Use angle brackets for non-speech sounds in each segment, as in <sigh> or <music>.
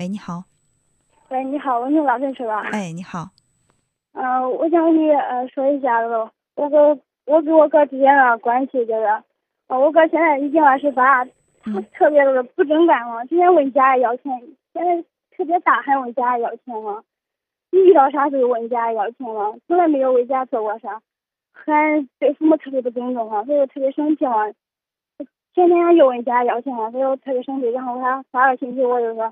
喂，你好。喂，你好，我是老陈是吧？哎，你好。嗯，我想跟你呃说一下子，我跟我跟我哥之间的关系就是，呃，我哥现在已经二十八，他特别的不正干嘛，天天问家里要钱，现在特别大还问家里要钱嘛，一遇到啥事就问家里要钱嘛，从来没有为家做过啥，还对父母特别不尊重嘛，所以我特别生气嘛，天天又问家里要钱了，所以我特别生气，然后我给他发个信息，我就说，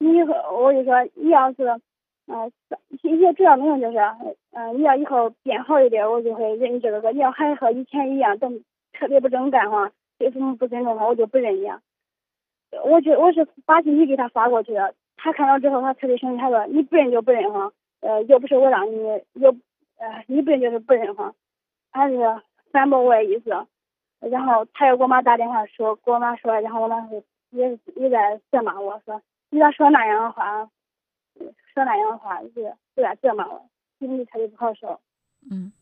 你以后我就说你要是。啊，一些主要内容就是，嗯，你要以后变好一点，我就会认你这个哥。你要还和以前一样，都特别不正干哈，对父母不尊重的话，我就不认你。我就我是把信息给他发过去的，他看到之后，他特别生气，他说你不认就不认哈，呃，又不是我让你，又呃，你不认就是不认哈，他是反驳我的意思。然后他又给我妈打电话说，给我妈说，然后我妈是也也在责骂我说，你要说那样的话？说那样的话，就有点责骂我，心里他就不好受。嗯，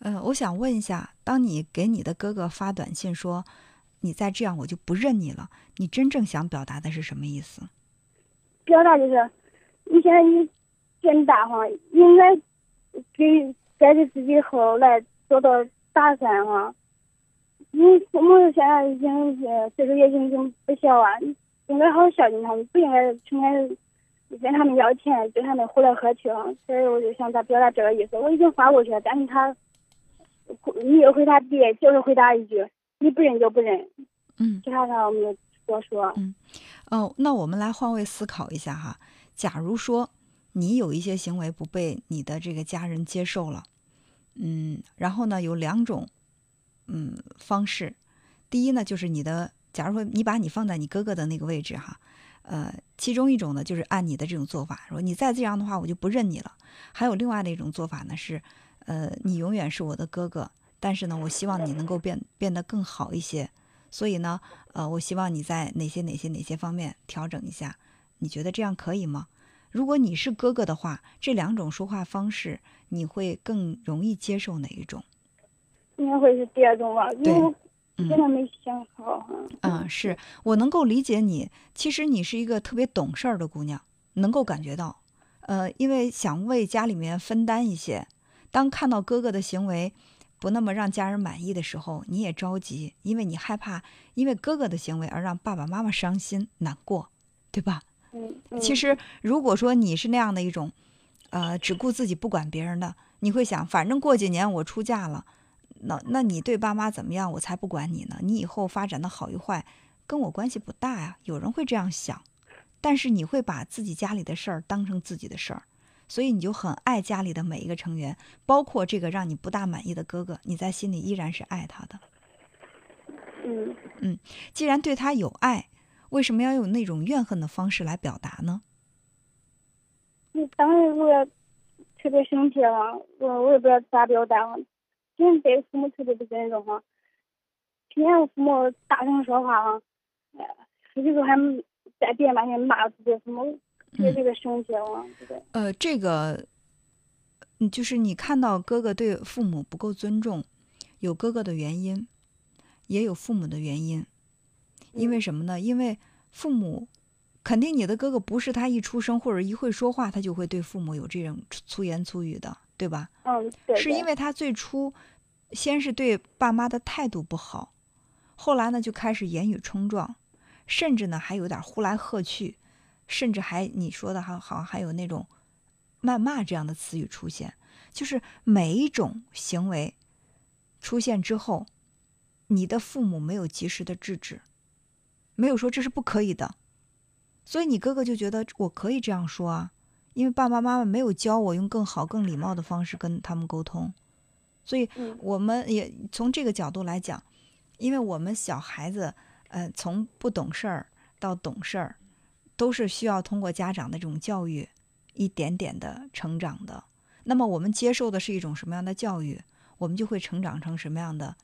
呃，我想问一下，当你给你的哥哥发短信说你再这样我就不认你了，你真正想表达的是什么意思？表达就是，你现在你变大哈，应该给该给自己后来做到打算哈。你父母现在已经岁数也已经不小啊，应该好好孝敬他们，不应该成天。跟他们要钱，跟他们胡来喝去啊，所以我就想他表达这个意思。我已经发过去了，但是他，你又回他爹，就是回答一句，你不认就不认。嗯，其他的我没有多说。嗯，哦，那我们来换位思考一下哈。假如说你有一些行为不被你的这个家人接受了，嗯，然后呢有两种，嗯方式。第一呢就是你的，假如说你把你放在你哥哥的那个位置哈。呃，其中一种呢，就是按你的这种做法，说你再这样的话，我就不认你了。还有另外的一种做法呢，是，呃，你永远是我的哥哥，但是呢，我希望你能够变变得更好一些。所以呢，呃，我希望你在哪些哪些哪些方面调整一下。你觉得这样可以吗？如果你是哥哥的话，这两种说话方式，你会更容易接受哪一种？应该会是第二种吧。对。现在没想好。嗯，是我能够理解你。其实你是一个特别懂事儿的姑娘，能够感觉到。呃，因为想为家里面分担一些。当看到哥哥的行为不那么让家人满意的时候，你也着急，因为你害怕因为哥哥的行为而让爸爸妈妈伤心难过，对吧？嗯。其实如果说你是那样的一种，呃，只顾自己不管别人的，你会想，反正过几年我出嫁了。那那你对爸妈怎么样？我才不管你呢！你以后发展的好与坏，跟我关系不大呀。有人会这样想，但是你会把自己家里的事儿当成自己的事儿，所以你就很爱家里的每一个成员，包括这个让你不大满意的哥哥，你在心里依然是爱他的。嗯嗯，既然对他有爱，为什么要用那种怨恨的方式来表达呢？你当时我也特别生气了，我我也不知道咋表达。天对父母特别不尊重哈，天天父母大声说话哈，有时候还在别人面前骂自己父母，特别生气了，对？呃，这个，嗯，就是你看到哥哥对父母不够尊重，有哥哥的原因，也有父母的原因，因为什么呢？因为父母肯定你的哥哥不是他一出生或者一会说话，他就会对父母有这种粗言粗语的。对吧？嗯，对。是因为他最初先是对爸妈的态度不好，后来呢就开始言语冲撞，甚至呢还有点呼来喝去，甚至还你说的还好像还有那种谩骂这样的词语出现。就是每一种行为出现之后，你的父母没有及时的制止，没有说这是不可以的，所以你哥哥就觉得我可以这样说啊。因为爸爸妈妈没有教我用更好、更礼貌的方式跟他们沟通，所以我们也从这个角度来讲，因为我们小孩子，呃，从不懂事儿到懂事儿，都是需要通过家长的这种教育，一点点的成长的。那么我们接受的是一种什么样的教育，我们就会成长成什么样的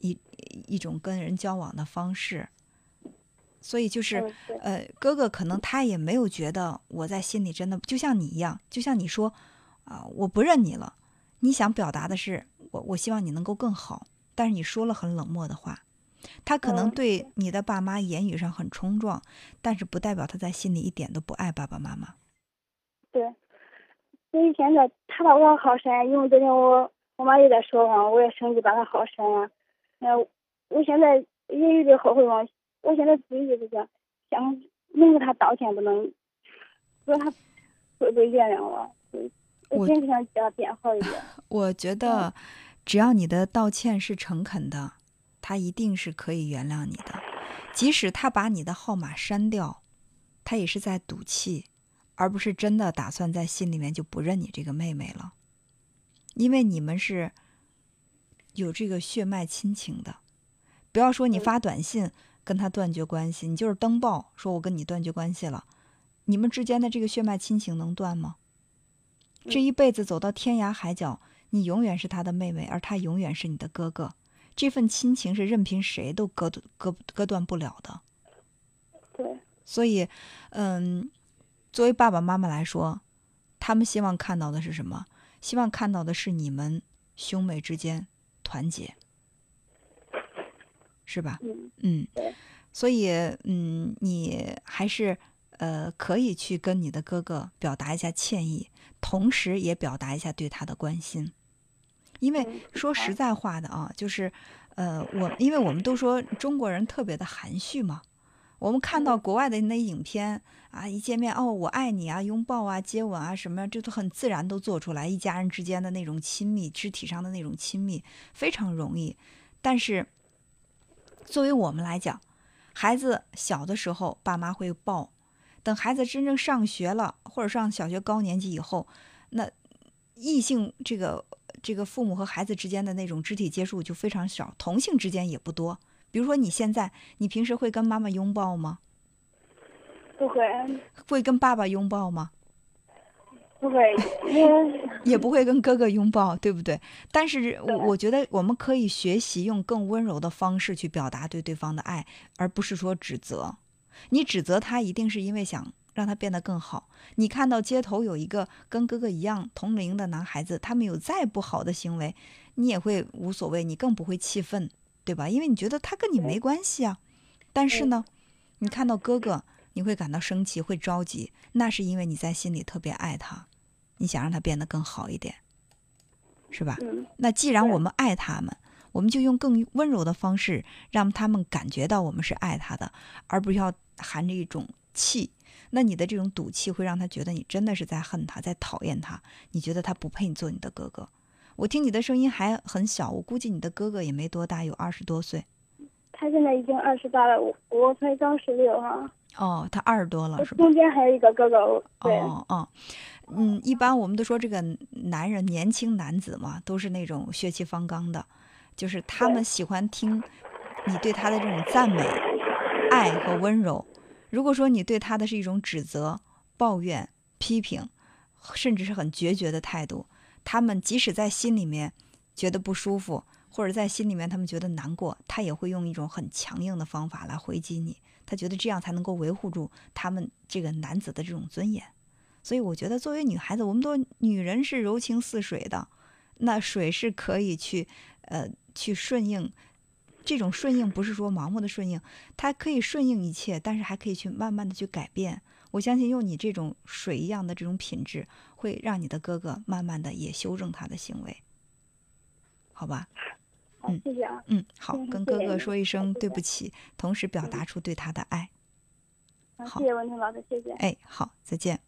一一种跟人交往的方式。所以就是，呃，哥哥可能他也没有觉得我在心里真的就像你一样，就像你说，啊，我不认你了。你想表达的是，我我希望你能够更好，但是你说了很冷漠的话。他可能嗯对你的爸妈言语上很冲撞，但是不代表他在心里一点都不爱爸爸妈妈。对，所以现在他把我好删，因为昨天我我妈也在说嘛，我也生气把他好删了。那，我现在也有点后悔嘛，我现在自己就是想想能给他道歉，不能，不知道他会不会原谅我。我 <laughs> 我觉得，只要你的道歉是诚恳的，他一定是可以原谅你的。即使他把你的号码删掉，他也是在赌气，而不是真的打算在心里面就不认你这个妹妹了。因为你们是有这个血脉亲情的，不要说你嗯发短信跟他断绝关系，你就是登报说我跟你断绝关系了，你们之间的这个血脉亲情能断吗？这嗯一辈子走到天涯海角，你永远是他的妹妹，而他永远是你的哥哥。这份亲情是任凭谁都割割割断不了的。对，所以，嗯，作为爸爸妈妈来说，他们希望看到的是什么？希望看到的是你们兄妹之间团结，是吧？嗯，所以嗯，你还是呃可以去跟你的哥哥表达一下歉意，同时也表达一下对他的关心。因为嗯说实在话的啊，就是呃，我因为我们都说中国人特别的含蓄嘛，我们看到嗯国外的那影片啊，一见面哦，我爱你啊，拥抱啊，接吻啊，什么这都很自然都做出来，一家人之间的那种亲密，肢体上的那种亲密非常容易。但是作为我们来讲，孩子小的时候爸妈会抱，等孩子真正上学了，或者上小学高年级以后，那异性这个这个父母和孩子之间的那种肢体接触就非常少，同性之间也不多。比如说你现在，你平时会跟妈妈拥抱吗？不会，会跟爸爸拥抱吗？不会，<laughs> 也不会跟哥哥拥抱，对不对？但是我对我觉得我们可以学习用更温柔的方式去表达对对方的爱，而不是说指责。你指责他，一定是因为想让他变得更好。你看到街头有一个跟哥哥一样同龄的男孩子，他们有再不好的行为，你也会无所谓，你更不会气愤，对吧？因为你觉得他跟你没关系啊。但是呢，你看到哥哥，你会感到生气，会着急，那是因为你在心里特别爱他，你想让他变得更好一点，是吧？嗯，那既然我们爱他们，我们就用更温柔的方式，让他们感觉到我们是爱他的，而不是要含着一种气。那你的这种赌气会让他觉得你真的是在恨他，在讨厌他，你觉得他不配你做你的哥哥。我听你的声音还很小，我估计你的哥哥也没多大，有二十多岁。他现在已经二十八了，我我才刚十六哈，哦，他二十多了是吧？中间还有一个哥哥，对，哦哦，嗯，一般我们都说这个男人年轻男子嘛，都是那种血气方刚的，就是他们喜欢听你对他的这种赞美、爱和温柔。如果说你对他的是一种指责、抱怨、批评，甚至是很决绝的态度，他们即使在心里面觉得不舒服，或者在心里面他们觉得难过，他也会用一种很强硬的方法来回击你。他觉得这样才能够维护住他们这个男子的这种尊严。所以我觉得，作为女孩子，我们都女人是柔情似水的，那水是可以去呃去顺应。这种顺应不是说盲目的顺应，它可以顺应一切，但是还可以去慢慢的去改变。我相信用你这种水一样的这种品质，会让你的哥哥慢慢的也修正他的行为，好吧？好嗯，谢谢啊，嗯，好，嗯跟哥哥说一声对不起，同时表达出对他的爱。啊好谢谢文婷老师，谢谢。哎，好，再见。